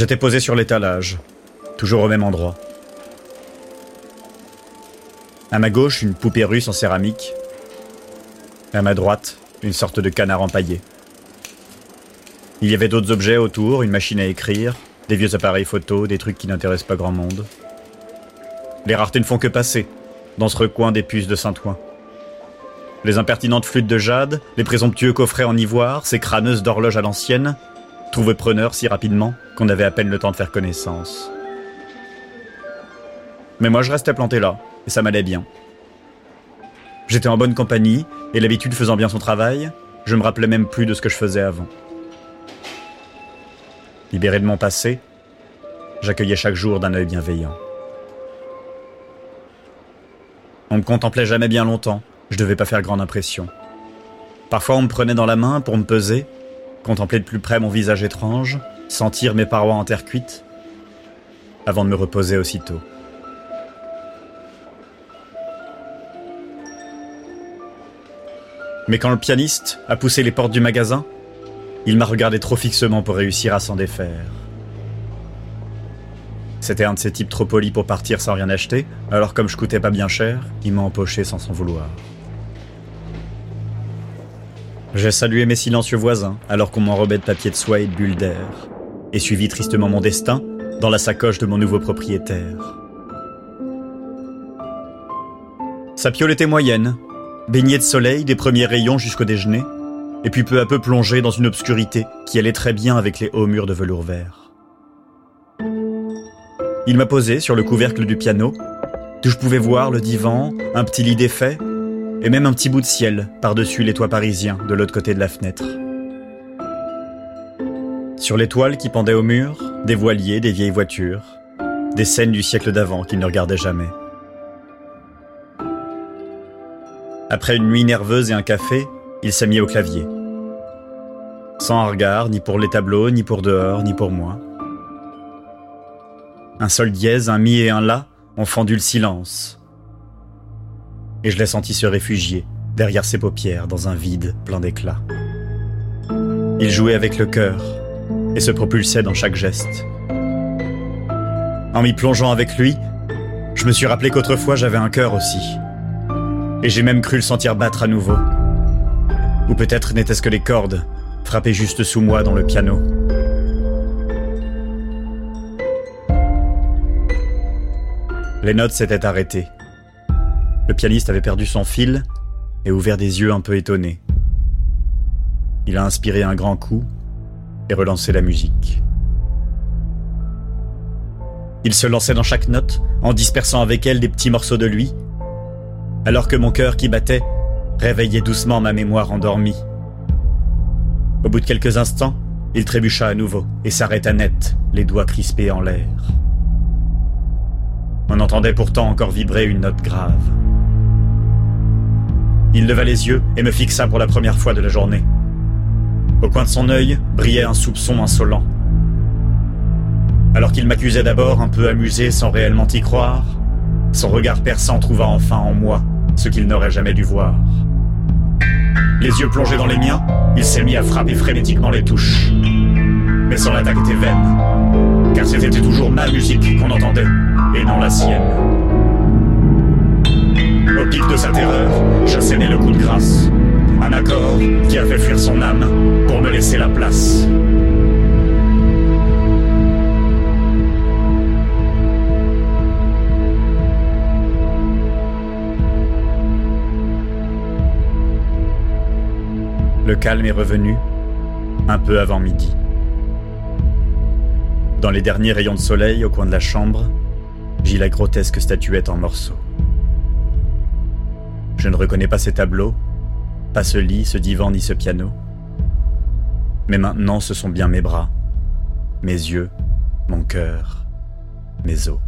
J'étais posé sur l'étalage, toujours au même endroit. À ma gauche, une poupée russe en céramique. À ma droite, une sorte de canard empaillé. Il y avait d'autres objets autour, une machine à écrire, des vieux appareils photo, des trucs qui n'intéressent pas grand monde. Les raretés ne font que passer, dans ce recoin des puces de Saint-Ouen. Les impertinentes flûtes de jade, les présomptueux coffrets en ivoire, ces crâneuses d'horloges à l'ancienne, trouvaient preneur si rapidement qu'on avait à peine le temps de faire connaissance. Mais moi je restais planté là, et ça m'allait bien. J'étais en bonne compagnie, et l'habitude faisant bien son travail, je me rappelais même plus de ce que je faisais avant. Libéré de mon passé, j'accueillais chaque jour d'un œil bienveillant. On me contemplait jamais bien longtemps, je devais pas faire grande impression. Parfois on me prenait dans la main pour me peser, contempler de plus près mon visage étrange, sentir mes parois en terre cuite, avant de me reposer aussitôt. Mais quand le pianiste a poussé les portes du magasin, il m'a regardé trop fixement pour réussir à s'en défaire. C'était un de ces types trop polis pour partir sans rien acheter, alors comme je coûtais pas bien cher, il m'a empoché sans s'en vouloir. J'ai salué mes silencieux voisins, alors qu'on m'enrobait de papier de soie et de bulles d'air, et suivi tristement mon destin dans la sacoche de mon nouveau propriétaire. Sa piole était moyenne, baignée de soleil des premiers rayons jusqu'au déjeuner, et puis peu à peu plongée dans une obscurité qui allait très bien avec les hauts murs de velours vert. Il m'a posé sur le couvercle du piano, d'où je pouvais voir le divan, un petit lit défait, et même un petit bout de ciel par-dessus les toits parisiens de l'autre côté de la fenêtre. Sur les toiles qui pendaient au mur, des voiliers, des vieilles voitures, des scènes du siècle d'avant qu'il ne regardait jamais. Après une nuit nerveuse et un café, il s'est mis au clavier. Sans regard, ni pour les tableaux, ni pour dehors, ni pour moi. Un sol dièse, un mi et un la ont fendu le silence. Et je l'ai senti se réfugier derrière ses paupières dans un vide plein d'éclat. Il jouait avec le cœur et se propulsait dans chaque geste. En m'y plongeant avec lui, je me suis rappelé qu'autrefois j'avais un cœur aussi. Et j'ai même cru le sentir battre à nouveau. Ou peut-être n'était-ce que les cordes, frappées juste sous moi dans le piano. Les notes s'étaient arrêtées. Le pianiste avait perdu son fil et ouvert des yeux un peu étonnés. Il a inspiré un grand coup et relancé la musique. Il se lançait dans chaque note en dispersant avec elle des petits morceaux de lui, alors que mon cœur qui battait réveillait doucement ma mémoire endormie. Au bout de quelques instants, il trébucha à nouveau et s'arrêta net, les doigts crispés en l'air. On entendait pourtant encore vibrer une note grave. Il leva les yeux et me fixa pour la première fois de la journée. Au coin de son œil brillait un soupçon insolent. Alors qu'il m'accusait d'abord un peu amusé sans réellement y croire, son regard perçant trouva enfin en moi ce qu'il n'aurait jamais dû voir. Les yeux plongés dans les miens, il s'est mis à frapper frénétiquement les touches. Mais son attaque était vaine, car c'était toujours ma musique qu'on entendait, et non la sienne. De sa terreur, j'assénais le coup de grâce. Un accord qui a fait fuir son âme pour me laisser la place. Le calme est revenu, un peu avant midi. Dans les derniers rayons de soleil au coin de la chambre, j'y la grotesque statuette en morceaux. Je ne reconnais pas ces tableaux, pas ce lit, ce divan ni ce piano. Mais maintenant ce sont bien mes bras, mes yeux, mon cœur, mes os.